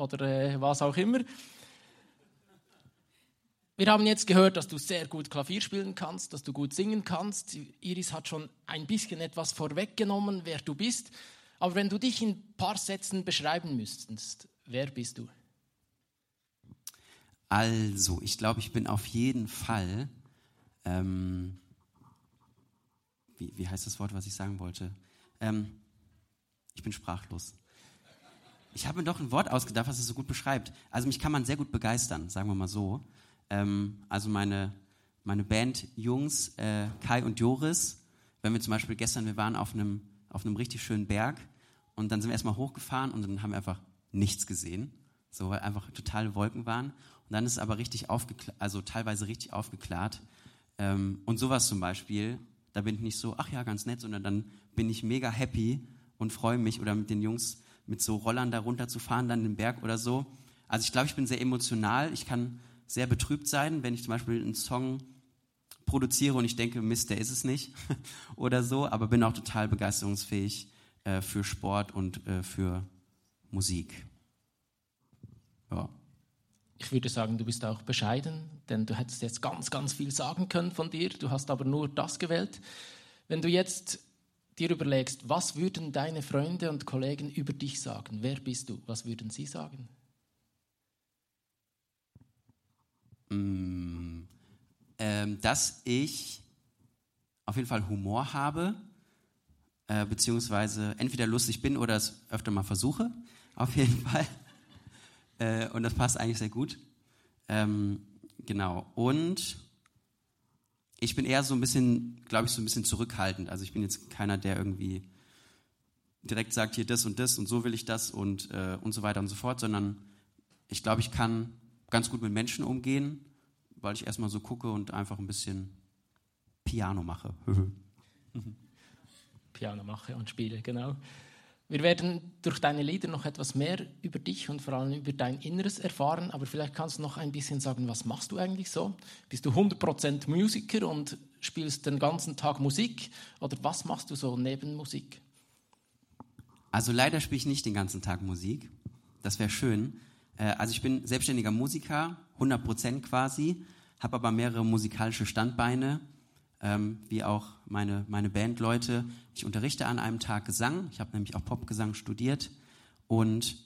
oder äh, was auch immer. Wir haben jetzt gehört, dass du sehr gut Klavier spielen kannst, dass du gut singen kannst. Iris hat schon ein bisschen etwas vorweggenommen, wer du bist. Aber wenn du dich in ein paar Sätzen beschreiben müsstest, wer bist du? Also, ich glaube, ich bin auf jeden Fall, ähm, wie, wie heißt das Wort, was ich sagen wollte? Ähm, ich bin sprachlos. Ich habe mir doch ein Wort ausgedacht, was es so gut beschreibt. Also mich kann man sehr gut begeistern, sagen wir mal so. Ähm, also meine, meine Band Jungs, äh, Kai und Joris, wenn wir zum Beispiel gestern, wir waren auf einem, auf einem richtig schönen Berg und dann sind wir erstmal hochgefahren und dann haben wir einfach nichts gesehen, so weil einfach totale Wolken waren. Und dann ist es aber richtig aufgeklärt, also teilweise richtig aufgeklärt. Ähm, und sowas zum Beispiel, da bin ich nicht so, ach ja, ganz nett, sondern dann bin ich mega happy und freue mich oder mit den Jungs mit so Rollern da runter zu fahren, dann den Berg oder so. Also ich glaube, ich bin sehr emotional. Ich kann sehr betrübt sein, wenn ich zum Beispiel einen Song produziere und ich denke, Mist, der ist es nicht oder so, aber bin auch total begeisterungsfähig äh, für Sport und äh, für Musik. Ja. Ich würde sagen, du bist auch bescheiden, denn du hättest jetzt ganz, ganz viel sagen können von dir. Du hast aber nur das gewählt. Wenn du jetzt dir überlegst, was würden deine Freunde und Kollegen über dich sagen? Wer bist du? Was würden sie sagen? Mm, ähm, dass ich auf jeden Fall Humor habe, äh, beziehungsweise entweder lustig bin oder es öfter mal versuche, auf jeden Fall. Äh, und das passt eigentlich sehr gut. Ähm, genau. Und ich bin eher so ein bisschen, glaube ich, so ein bisschen zurückhaltend. Also ich bin jetzt keiner, der irgendwie direkt sagt, hier das und das und so will ich das und, äh, und so weiter und so fort, sondern ich glaube, ich kann ganz gut mit Menschen umgehen, weil ich erstmal so gucke und einfach ein bisschen Piano mache. Piano mache und spiele, genau. Wir werden durch deine Lieder noch etwas mehr über dich und vor allem über dein Inneres erfahren, aber vielleicht kannst du noch ein bisschen sagen, was machst du eigentlich so? Bist du 100% Musiker und spielst den ganzen Tag Musik oder was machst du so neben Musik? Also leider spiele ich nicht den ganzen Tag Musik. Das wäre schön. Äh, also ich bin selbstständiger Musiker, 100% quasi, habe aber mehrere musikalische Standbeine ähm, wie auch meine, meine Bandleute. Ich unterrichte an einem Tag Gesang. Ich habe nämlich auch Popgesang studiert und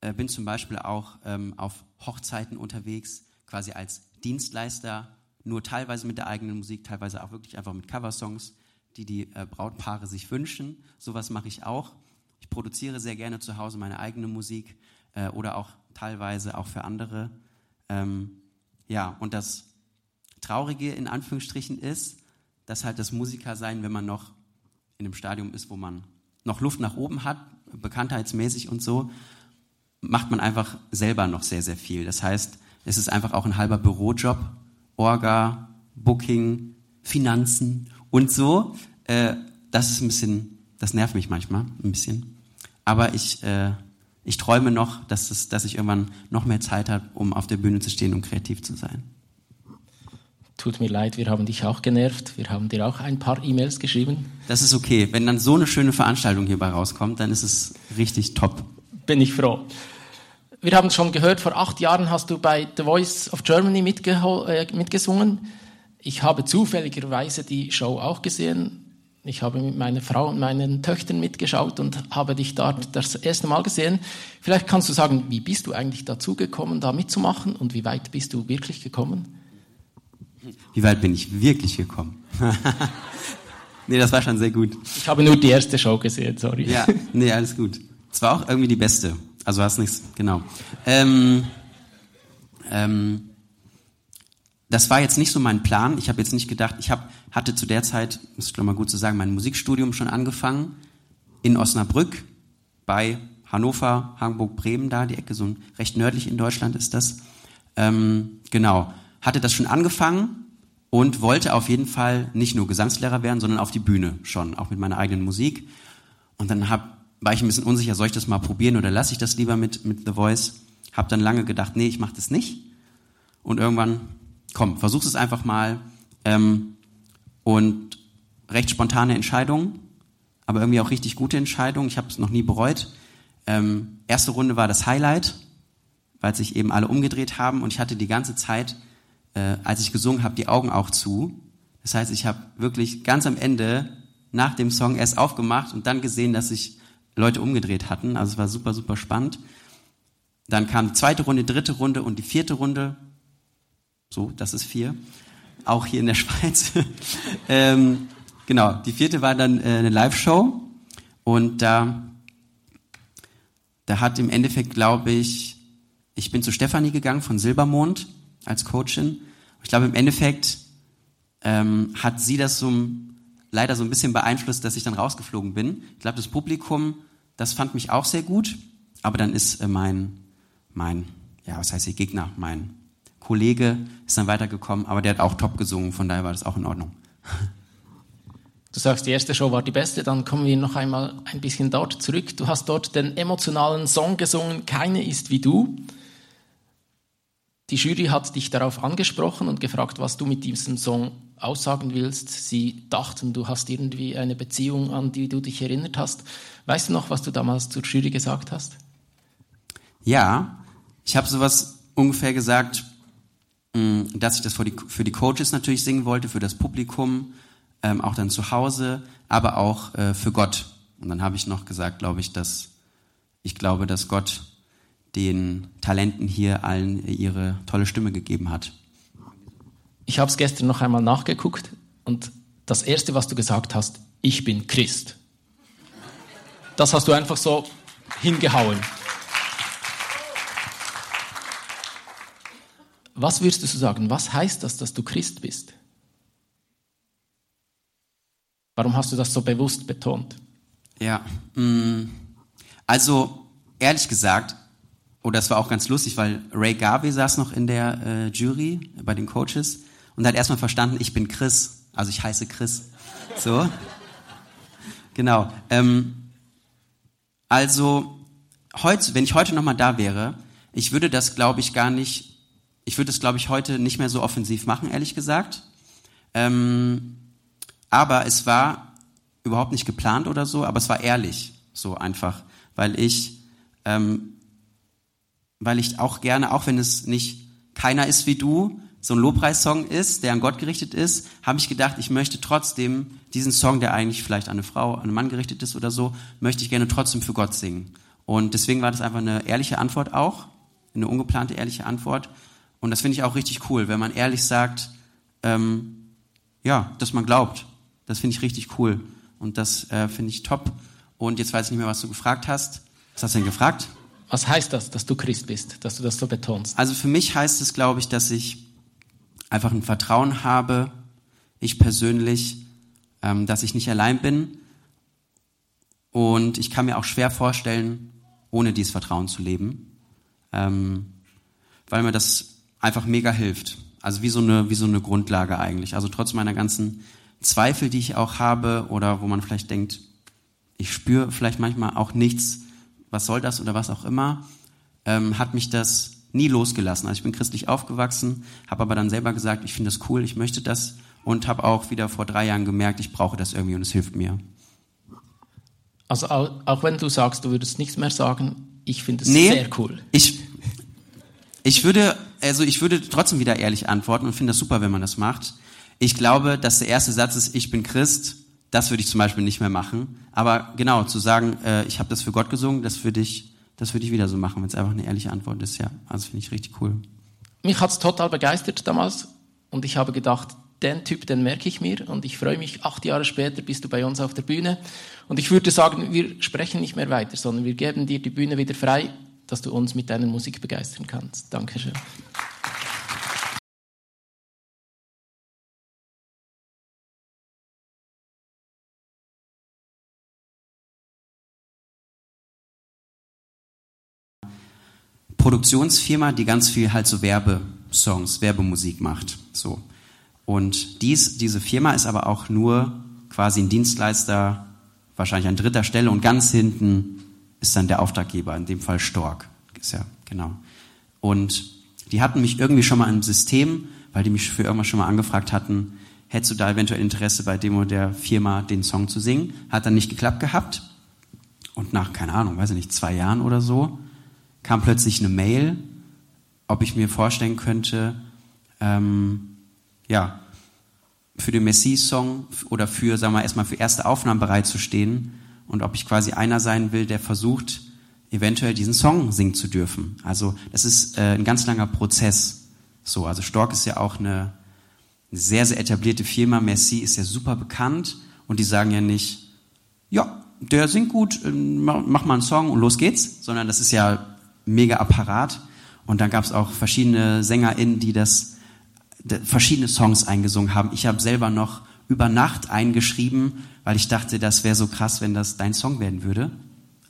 äh, bin zum Beispiel auch ähm, auf Hochzeiten unterwegs, quasi als Dienstleister, nur teilweise mit der eigenen Musik, teilweise auch wirklich einfach mit Coversongs, die die äh, Brautpaare sich wünschen. Sowas mache ich auch. Ich produziere sehr gerne zu Hause meine eigene Musik äh, oder auch teilweise auch für andere. Ähm, ja, und das Traurige in Anführungsstrichen ist, dass halt das Musiker sein, wenn man noch in einem Stadium ist, wo man noch Luft nach oben hat, bekanntheitsmäßig und so, macht man einfach selber noch sehr, sehr viel. Das heißt, es ist einfach auch ein halber Bürojob, Orga, Booking, Finanzen und so. Äh, das ist ein bisschen, das nervt mich manchmal ein bisschen. Aber ich, äh, ich träume noch, dass, es, dass ich irgendwann noch mehr Zeit habe, um auf der Bühne zu stehen und kreativ zu sein tut mir leid, wir haben dich auch genervt. Wir haben dir auch ein paar E-Mails geschrieben. Das ist okay. Wenn dann so eine schöne Veranstaltung hierbei rauskommt, dann ist es richtig top. Bin ich froh. Wir haben schon gehört, vor acht Jahren hast du bei The Voice of Germany äh, mitgesungen. Ich habe zufälligerweise die Show auch gesehen. Ich habe mit meiner Frau und meinen Töchtern mitgeschaut und habe dich dort das erste Mal gesehen. Vielleicht kannst du sagen, wie bist du eigentlich dazu gekommen, da mitzumachen und wie weit bist du wirklich gekommen? Wie weit bin ich wirklich gekommen? nee, das war schon sehr gut. Ich habe nur die erste Show gesehen, sorry. Ja, nee, alles gut. Es war auch irgendwie die beste. Also hast nichts, genau. Ähm, ähm, das war jetzt nicht so mein Plan. Ich habe jetzt nicht gedacht, ich hab, hatte zu der Zeit, muss ich glaube mal gut zu sagen, mein Musikstudium schon angefangen in Osnabrück bei Hannover, Hamburg, Bremen da, die Ecke so recht nördlich in Deutschland ist das. Ähm, genau hatte das schon angefangen und wollte auf jeden Fall nicht nur Gesangslehrer werden, sondern auf die Bühne schon, auch mit meiner eigenen Musik. Und dann hab, war ich ein bisschen unsicher, soll ich das mal probieren oder lasse ich das lieber mit, mit The Voice? Hab dann lange gedacht, nee, ich mache das nicht. Und irgendwann, komm, versuch es einfach mal. Ähm, und recht spontane Entscheidung, aber irgendwie auch richtig gute Entscheidung. Ich habe es noch nie bereut. Ähm, erste Runde war das Highlight, weil sich eben alle umgedreht haben und ich hatte die ganze Zeit, äh, als ich gesungen habe, die Augen auch zu. Das heißt, ich habe wirklich ganz am Ende nach dem Song erst aufgemacht und dann gesehen, dass sich Leute umgedreht hatten. Also es war super, super spannend. Dann kam die zweite Runde, dritte Runde und die vierte Runde. So, das ist vier. Auch hier in der Schweiz. ähm, genau, die vierte war dann äh, eine Live-Show. Und da, da hat im Endeffekt, glaube ich, ich bin zu Stefanie gegangen von Silbermond als Coachin. Ich glaube, im Endeffekt ähm, hat sie das so leider so ein bisschen beeinflusst, dass ich dann rausgeflogen bin. Ich glaube, das Publikum, das fand mich auch sehr gut, aber dann ist äh, mein, mein, ja, was heißt hier Gegner, mein Kollege ist dann weitergekommen, aber der hat auch top gesungen, von daher war das auch in Ordnung. Du sagst, die erste Show war die beste, dann kommen wir noch einmal ein bisschen dort zurück. Du hast dort den emotionalen Song gesungen, Keine ist wie du. Die Jury hat dich darauf angesprochen und gefragt, was du mit diesem Song aussagen willst. Sie dachten, du hast irgendwie eine Beziehung, an die du dich erinnert hast. Weißt du noch, was du damals zur Jury gesagt hast? Ja, ich habe sowas ungefähr gesagt, mm, dass ich das für die, Coaches natürlich singen wollte, für das Publikum, ähm, auch dann zu Hause, aber auch äh, für Gott. Und dann habe ich noch gesagt, glaube ich, dass ich glaube, dass Gott den Talenten hier allen ihre tolle Stimme gegeben hat. Ich habe es gestern noch einmal nachgeguckt und das Erste, was du gesagt hast, ich bin Christ. Das hast du einfach so hingehauen. Was würdest du sagen? Was heißt das, dass du Christ bist? Warum hast du das so bewusst betont? Ja, mm, also ehrlich gesagt, oder es war auch ganz lustig, weil Ray Garvey saß noch in der äh, Jury bei den Coaches und hat erstmal verstanden, ich bin Chris, also ich heiße Chris. So. Genau. Ähm, also, heute, wenn ich heute nochmal da wäre, ich würde das, glaube ich, gar nicht, ich würde das, glaube ich, heute nicht mehr so offensiv machen, ehrlich gesagt. Ähm, aber es war überhaupt nicht geplant oder so, aber es war ehrlich, so einfach, weil ich, ähm, weil ich auch gerne, auch wenn es nicht keiner ist wie du, so ein Lobpreissong ist, der an Gott gerichtet ist, habe ich gedacht, ich möchte trotzdem diesen Song, der eigentlich vielleicht an eine Frau, an einen Mann gerichtet ist oder so, möchte ich gerne trotzdem für Gott singen. Und deswegen war das einfach eine ehrliche Antwort auch, eine ungeplante ehrliche Antwort. Und das finde ich auch richtig cool, wenn man ehrlich sagt, ähm, ja, dass man glaubt. Das finde ich richtig cool. Und das äh, finde ich top. Und jetzt weiß ich nicht mehr, was du gefragt hast. Was hast du denn gefragt? Was heißt das, dass du Christ bist, dass du das so betonst? Also für mich heißt es, glaube ich, dass ich einfach ein Vertrauen habe, ich persönlich, ähm, dass ich nicht allein bin. Und ich kann mir auch schwer vorstellen, ohne dieses Vertrauen zu leben, ähm, weil mir das einfach mega hilft. Also wie so eine, wie so eine Grundlage eigentlich. Also trotz meiner ganzen Zweifel, die ich auch habe oder wo man vielleicht denkt, ich spüre vielleicht manchmal auch nichts, was soll das oder was auch immer, ähm, hat mich das nie losgelassen. Also ich bin christlich aufgewachsen, habe aber dann selber gesagt, ich finde das cool, ich möchte das und habe auch wieder vor drei Jahren gemerkt, ich brauche das irgendwie und es hilft mir. Also auch wenn du sagst, du würdest nichts mehr sagen, ich finde es nee, sehr cool. Ich, ich würde, also ich würde trotzdem wieder ehrlich antworten und finde das super, wenn man das macht. Ich glaube, dass der erste Satz ist, ich bin Christ, das würde ich zum Beispiel nicht mehr machen. Aber genau, zu sagen, äh, ich habe das für Gott gesungen, das würde ich das ich wieder so machen, wenn es einfach eine ehrliche Antwort ist. Ja, also finde ich richtig cool. Mich hat es total begeistert damals und ich habe gedacht, den Typ, den merke ich mir und ich freue mich, acht Jahre später bist du bei uns auf der Bühne und ich würde sagen, wir sprechen nicht mehr weiter, sondern wir geben dir die Bühne wieder frei, dass du uns mit deiner Musik begeistern kannst. Dankeschön. Produktionsfirma, die ganz viel halt so Werbesongs, Werbemusik macht. So. Und dies, diese Firma ist aber auch nur quasi ein Dienstleister, wahrscheinlich an dritter Stelle und ganz hinten ist dann der Auftraggeber, in dem Fall Stork. Ist ja, genau. Und die hatten mich irgendwie schon mal im System, weil die mich für irgendwas schon mal angefragt hatten, hättest du da eventuell Interesse bei dem oder der Firma den Song zu singen? Hat dann nicht geklappt gehabt. Und nach, keine Ahnung, weiß ich nicht, zwei Jahren oder so, kam plötzlich eine Mail, ob ich mir vorstellen könnte, ähm, ja, für den Messi-Song oder für, sagen wir erstmal für erste Aufnahmen bereitzustehen und ob ich quasi einer sein will, der versucht, eventuell diesen Song singen zu dürfen. Also das ist äh, ein ganz langer Prozess. So, also Stork ist ja auch eine, eine sehr, sehr etablierte Firma. Messi ist ja super bekannt und die sagen ja nicht, ja, der singt gut, äh, mach mal einen Song und los geht's, sondern das ist ja mega Apparat. Und dann gab es auch verschiedene SängerInnen, die das verschiedene Songs eingesungen haben. Ich habe selber noch über Nacht eingeschrieben, weil ich dachte, das wäre so krass, wenn das dein Song werden würde.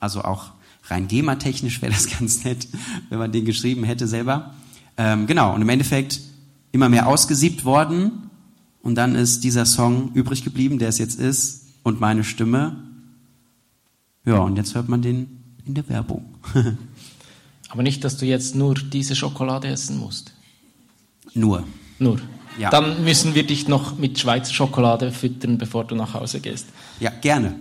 Also auch rein GEMA-technisch wäre das ganz nett, wenn man den geschrieben hätte selber. Ähm, genau, und im Endeffekt immer mehr ausgesiebt worden. Und dann ist dieser Song übrig geblieben, der es jetzt ist, und meine Stimme. Ja, und jetzt hört man den in der Werbung. Aber nicht, dass du jetzt nur diese Schokolade essen musst. Nur. Nur. Ja. Dann müssen wir dich noch mit Schweizer Schokolade füttern, bevor du nach Hause gehst. Ja, gerne.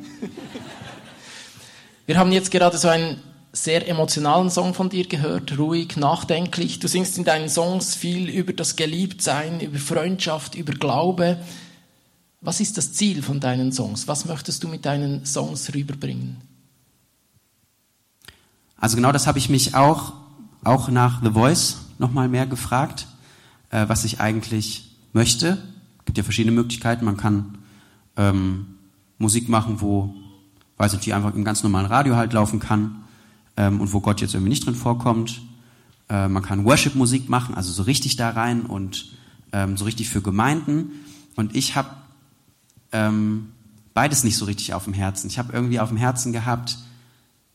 Wir haben jetzt gerade so einen sehr emotionalen Song von dir gehört, ruhig, nachdenklich. Du singst in deinen Songs viel über das Geliebtsein, über Freundschaft, über Glaube. Was ist das Ziel von deinen Songs? Was möchtest du mit deinen Songs rüberbringen? Also genau das habe ich mich auch, auch nach The Voice nochmal mehr gefragt äh, was ich eigentlich möchte. Es gibt ja verschiedene Möglichkeiten. Man kann ähm, Musik machen, wo, weiß nicht, die einfach im ganz normalen Radio halt laufen kann ähm, und wo Gott jetzt irgendwie nicht drin vorkommt. Äh, man kann Worship-Musik machen, also so richtig da rein und ähm, so richtig für Gemeinden. Und ich habe ähm, beides nicht so richtig auf dem Herzen. Ich habe irgendwie auf dem Herzen gehabt,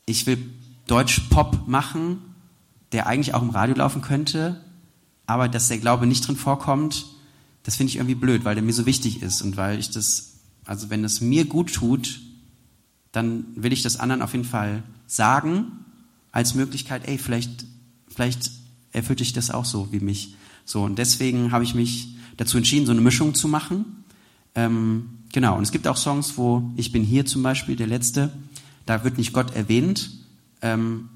ich will Deutsch-Pop machen, der eigentlich auch im Radio laufen könnte, aber dass der Glaube nicht drin vorkommt, das finde ich irgendwie blöd, weil der mir so wichtig ist und weil ich das, also wenn es mir gut tut, dann will ich das anderen auf jeden Fall sagen als Möglichkeit, ey, vielleicht, vielleicht erfüllt dich das auch so wie mich. So, und deswegen habe ich mich dazu entschieden, so eine Mischung zu machen. Ähm, genau, und es gibt auch Songs, wo ich bin hier zum Beispiel, der letzte, da wird nicht Gott erwähnt. Ähm,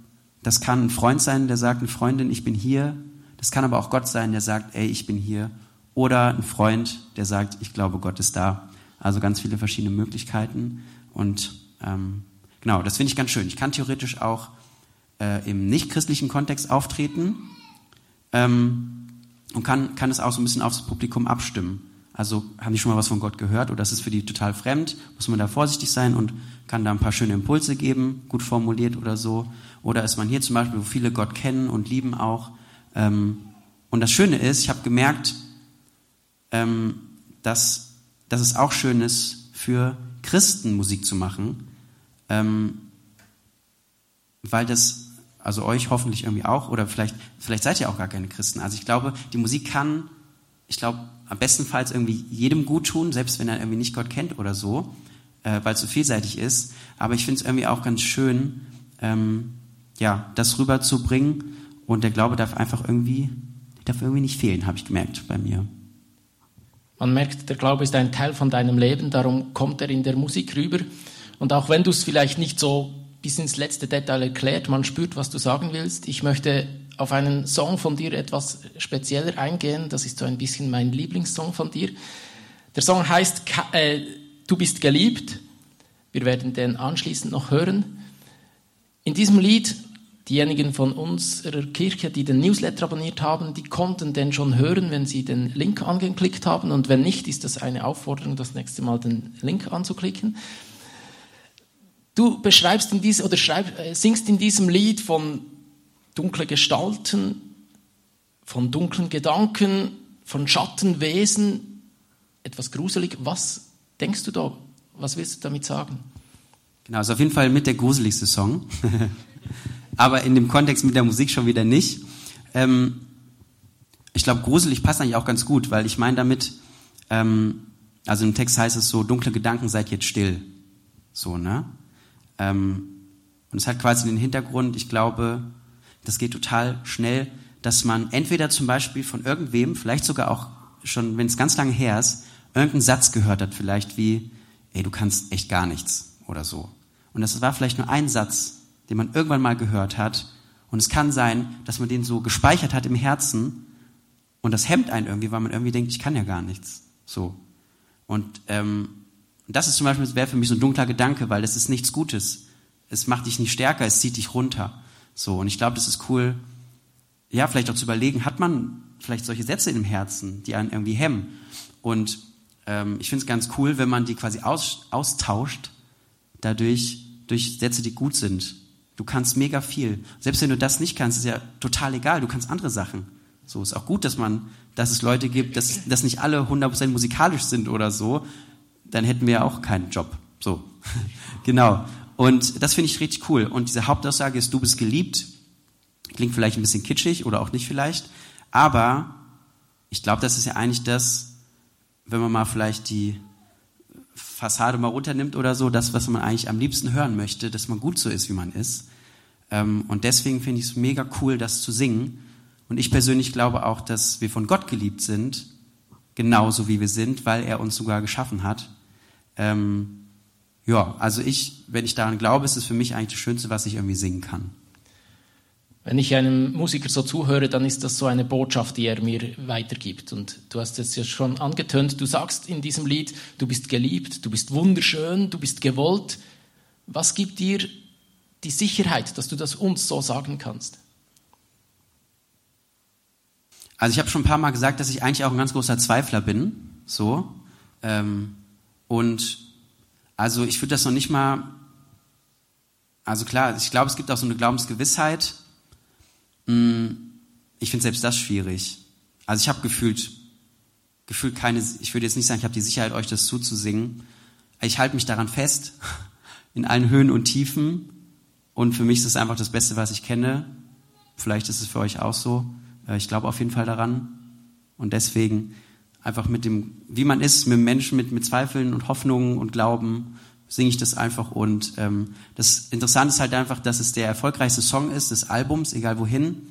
das kann ein Freund sein, der sagt, eine Freundin, ich bin hier, es kann aber auch Gott sein, der sagt, ey, ich bin hier. Oder ein Freund, der sagt, ich glaube, Gott ist da. Also ganz viele verschiedene Möglichkeiten. Und ähm, genau, das finde ich ganz schön. Ich kann theoretisch auch äh, im nicht-christlichen Kontext auftreten ähm, und kann, kann es auch so ein bisschen aufs Publikum abstimmen. Also haben die schon mal was von Gott gehört oder ist es für die total fremd? Muss man da vorsichtig sein und kann da ein paar schöne Impulse geben, gut formuliert oder so? Oder ist man hier zum Beispiel, wo viele Gott kennen und lieben auch, ähm, und das Schöne ist, ich habe gemerkt, ähm, dass, dass es auch schön ist, für Christen Musik zu machen, ähm, weil das, also euch hoffentlich irgendwie auch, oder vielleicht, vielleicht seid ihr auch gar keine Christen. Also ich glaube, die Musik kann, ich glaube, am bestenfalls irgendwie jedem gut tun, selbst wenn er irgendwie nicht Gott kennt oder so, äh, weil es so vielseitig ist. Aber ich finde es irgendwie auch ganz schön, ähm, ja, das rüberzubringen und der Glaube darf einfach irgendwie, darf irgendwie nicht fehlen, habe ich gemerkt bei mir. Man merkt, der Glaube ist ein Teil von deinem Leben, darum kommt er in der Musik rüber. Und auch wenn du es vielleicht nicht so bis ins letzte Detail erklärt, man spürt, was du sagen willst. Ich möchte auf einen Song von dir etwas spezieller eingehen. Das ist so ein bisschen mein Lieblingssong von dir. Der Song heißt äh, Du bist geliebt. Wir werden den anschließend noch hören. In diesem Lied Diejenigen von unserer Kirche, die den Newsletter abonniert haben, die konnten den schon hören, wenn sie den Link angeklickt haben. Und wenn nicht, ist das eine Aufforderung, das nächste Mal den Link anzuklicken. Du beschreibst in diesem, oder schreib, äh, singst in diesem Lied von dunklen Gestalten, von dunklen Gedanken, von Schattenwesen, etwas gruselig. Was denkst du da? Was willst du damit sagen? Genau, ist auf jeden Fall mit der gruseligste Song. aber in dem Kontext mit der Musik schon wieder nicht. Ähm, ich glaube, gruselig passt eigentlich auch ganz gut, weil ich meine damit, ähm, also im Text heißt es so, dunkle Gedanken, seid jetzt still. So, ne? Ähm, und es hat quasi den Hintergrund, ich glaube, das geht total schnell, dass man entweder zum Beispiel von irgendwem, vielleicht sogar auch schon, wenn es ganz lange her ist, irgendeinen Satz gehört hat, vielleicht wie, ey, du kannst echt gar nichts oder so. Und das war vielleicht nur ein Satz, den man irgendwann mal gehört hat. Und es kann sein, dass man den so gespeichert hat im Herzen und das hemmt einen irgendwie, weil man irgendwie denkt, ich kann ja gar nichts. So. Und ähm, das ist zum Beispiel, das wäre für mich so ein dunkler Gedanke, weil das ist nichts Gutes. Es macht dich nicht stärker, es zieht dich runter. So. Und ich glaube, das ist cool, ja, vielleicht auch zu überlegen, hat man vielleicht solche Sätze im Herzen, die einen irgendwie hemmen? Und ähm, ich finde es ganz cool, wenn man die quasi aus, austauscht, dadurch durch Sätze, die gut sind. Du kannst mega viel. Selbst wenn du das nicht kannst, ist ja total egal. Du kannst andere Sachen. So ist auch gut, dass man, dass es Leute gibt, dass, dass nicht alle 100% musikalisch sind oder so. Dann hätten wir auch keinen Job. So. genau. Und das finde ich richtig cool. Und diese Hauptaussage ist, du bist geliebt. Klingt vielleicht ein bisschen kitschig oder auch nicht vielleicht. Aber ich glaube, das ist ja eigentlich das, wenn man mal vielleicht die Fassade mal runternimmt oder so, das, was man eigentlich am liebsten hören möchte, dass man gut so ist, wie man ist. Ähm, und deswegen finde ich es mega cool, das zu singen. Und ich persönlich glaube auch, dass wir von Gott geliebt sind, genauso wie wir sind, weil er uns sogar geschaffen hat. Ähm, ja, also ich, wenn ich daran glaube, ist es für mich eigentlich das Schönste, was ich irgendwie singen kann. Wenn ich einem Musiker so zuhöre, dann ist das so eine Botschaft, die er mir weitergibt. Und du hast es ja schon angetönt, du sagst in diesem Lied, du bist geliebt, du bist wunderschön, du bist gewollt. Was gibt dir die Sicherheit, dass du das uns so sagen kannst? Also ich habe schon ein paar Mal gesagt, dass ich eigentlich auch ein ganz großer Zweifler bin. So. Ähm, und also ich würde das noch nicht mal. Also klar, ich glaube, es gibt auch so eine Glaubensgewissheit. Hm, ich finde selbst das schwierig. Also ich habe gefühlt, gefühlt keine, ich würde jetzt nicht sagen, ich habe die Sicherheit, euch das zuzusingen. Ich halte mich daran fest, in allen Höhen und Tiefen. Und für mich ist es einfach das Beste, was ich kenne. Vielleicht ist es für euch auch so. Äh, ich glaube auf jeden Fall daran. Und deswegen einfach mit dem, wie man ist, mit Menschen, mit, mit Zweifeln und Hoffnungen und Glauben, singe ich das einfach. Und ähm, das Interessante ist halt einfach, dass es der erfolgreichste Song ist des Albums, egal wohin.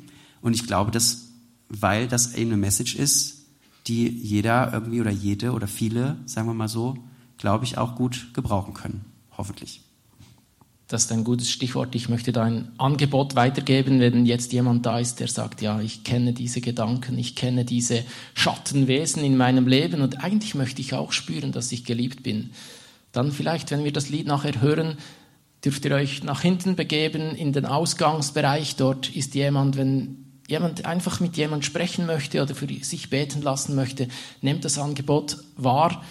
Und ich glaube, dass, weil das eben eine Message ist, die jeder irgendwie oder jede oder viele, sagen wir mal so, glaube ich, auch gut gebrauchen können. Hoffentlich. Das ist ein gutes Stichwort. Ich möchte da ein Angebot weitergeben, wenn jetzt jemand da ist, der sagt, ja, ich kenne diese Gedanken, ich kenne diese Schattenwesen in meinem Leben und eigentlich möchte ich auch spüren, dass ich geliebt bin. Dann vielleicht, wenn wir das Lied nachher hören, dürft ihr euch nach hinten begeben in den Ausgangsbereich. Dort ist jemand, wenn jemand einfach mit jemand sprechen möchte oder für sich beten lassen möchte, nehmt das Angebot wahr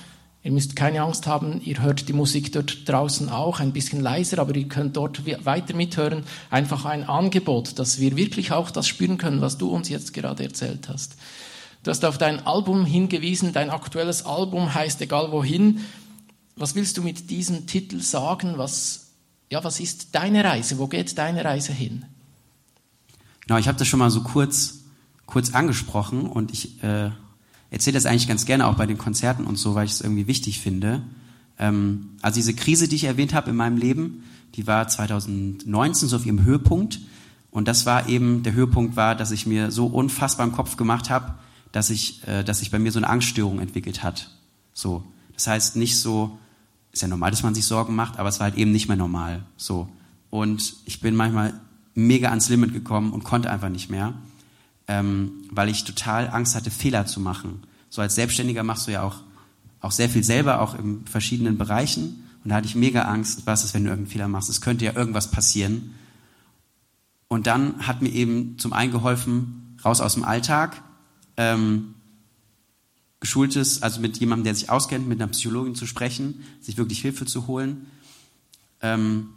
Ihr müsst keine Angst haben, ihr hört die Musik dort draußen auch ein bisschen leiser, aber ihr könnt dort weiter mithören. Einfach ein Angebot, dass wir wirklich auch das spüren können, was du uns jetzt gerade erzählt hast. Du hast auf dein Album hingewiesen, dein aktuelles Album heißt Egal wohin. Was willst du mit diesem Titel sagen? Was, ja, was ist deine Reise? Wo geht deine Reise hin? Genau, ich habe das schon mal so kurz, kurz angesprochen und ich äh, erzähle das eigentlich ganz gerne auch bei den Konzerten und so, weil ich es irgendwie wichtig finde. Ähm, also diese Krise, die ich erwähnt habe in meinem Leben, die war 2019 so auf ihrem Höhepunkt. Und das war eben, der Höhepunkt war, dass ich mir so unfassbar im Kopf gemacht habe, dass ich, äh, dass sich bei mir so eine Angststörung entwickelt hat. So. Das heißt nicht so, ist ja normal, dass man sich Sorgen macht, aber es war halt eben nicht mehr normal. So. Und ich bin manchmal mega ans Limit gekommen und konnte einfach nicht mehr ähm, weil ich total Angst hatte, Fehler zu machen. So als Selbstständiger machst du ja auch, auch sehr viel selber, auch in verschiedenen Bereichen. Und da hatte ich mega Angst, was ist, wenn du irgendeinen Fehler machst? Es könnte ja irgendwas passieren. Und dann hat mir eben zum einen geholfen, raus aus dem Alltag, ähm, geschultes, also mit jemandem, der sich auskennt, mit einer Psychologin zu sprechen, sich wirklich Hilfe zu holen. Ähm,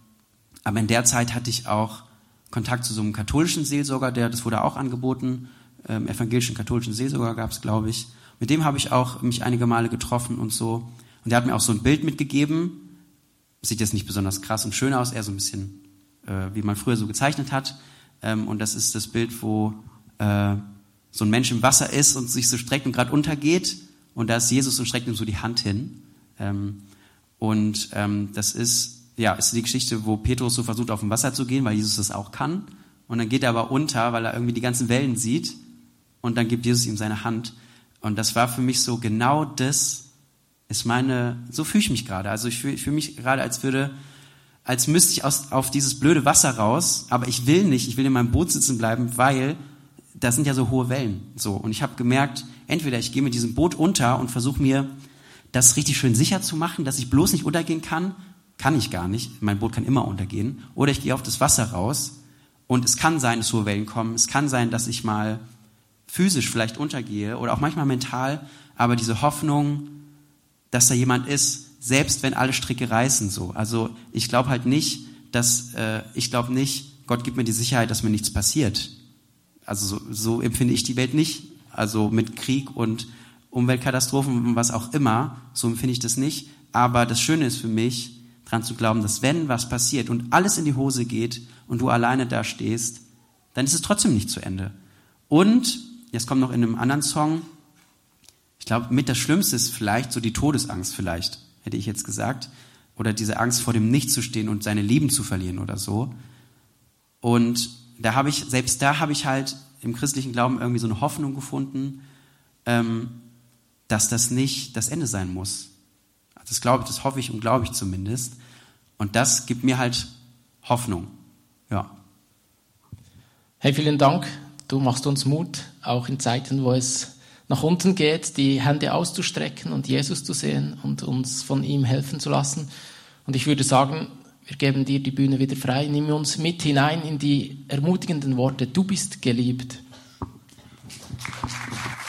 aber in der Zeit hatte ich auch Kontakt zu so einem katholischen Seelsorger, der, das wurde auch angeboten, ähm, evangelischen katholischen Seelsorger gab es, glaube ich. Mit dem habe ich auch mich einige Male getroffen und so. Und der hat mir auch so ein Bild mitgegeben. Sieht jetzt nicht besonders krass und schön aus, eher so ein bisschen, äh, wie man früher so gezeichnet hat. Ähm, und das ist das Bild, wo äh, so ein Mensch im Wasser ist und sich so streckt und gerade untergeht. Und da ist Jesus und streckt ihm so die Hand hin. Ähm, und ähm, das ist ja, ist die Geschichte, wo Petrus so versucht, auf dem Wasser zu gehen, weil Jesus das auch kann. Und dann geht er aber unter, weil er irgendwie die ganzen Wellen sieht. Und dann gibt Jesus ihm seine Hand. Und das war für mich so genau das ist meine, so fühle ich mich gerade. Also ich fühle fühl mich gerade, als würde als müsste ich aus, auf dieses blöde Wasser raus, aber ich will nicht, ich will in meinem Boot sitzen bleiben, weil da sind ja so hohe Wellen. So. Und ich habe gemerkt, entweder ich gehe mit diesem Boot unter und versuche mir das richtig schön sicher zu machen, dass ich bloß nicht untergehen kann. Kann ich gar nicht. Mein Boot kann immer untergehen. Oder ich gehe auf das Wasser raus und es kann sein, dass hohe Wellen kommen. Es kann sein, dass ich mal physisch vielleicht untergehe oder auch manchmal mental. Aber diese Hoffnung, dass da jemand ist, selbst wenn alle Stricke reißen, so. Also ich glaube halt nicht, dass äh, ich glaube nicht, Gott gibt mir die Sicherheit, dass mir nichts passiert. Also so, so empfinde ich die Welt nicht. Also mit Krieg und Umweltkatastrophen und was auch immer, so empfinde ich das nicht. Aber das Schöne ist für mich, dran zu glauben, dass wenn was passiert und alles in die Hose geht und du alleine da stehst, dann ist es trotzdem nicht zu Ende. Und, jetzt kommt noch in einem anderen Song, ich glaube, mit das Schlimmste ist vielleicht so die Todesangst vielleicht, hätte ich jetzt gesagt. Oder diese Angst vor dem Nicht zu stehen und seine Lieben zu verlieren oder so. Und da habe ich, selbst da habe ich halt im christlichen Glauben irgendwie so eine Hoffnung gefunden, ähm, dass das nicht das Ende sein muss. Das glaube ich, das hoffe ich und glaube ich zumindest. Und das gibt mir halt Hoffnung. Ja. Hey, vielen Dank. Du machst uns Mut, auch in Zeiten, wo es nach unten geht, die Hände auszustrecken und Jesus zu sehen und uns von ihm helfen zu lassen. Und ich würde sagen, wir geben dir die Bühne wieder frei. Nimm uns mit hinein in die ermutigenden Worte. Du bist geliebt.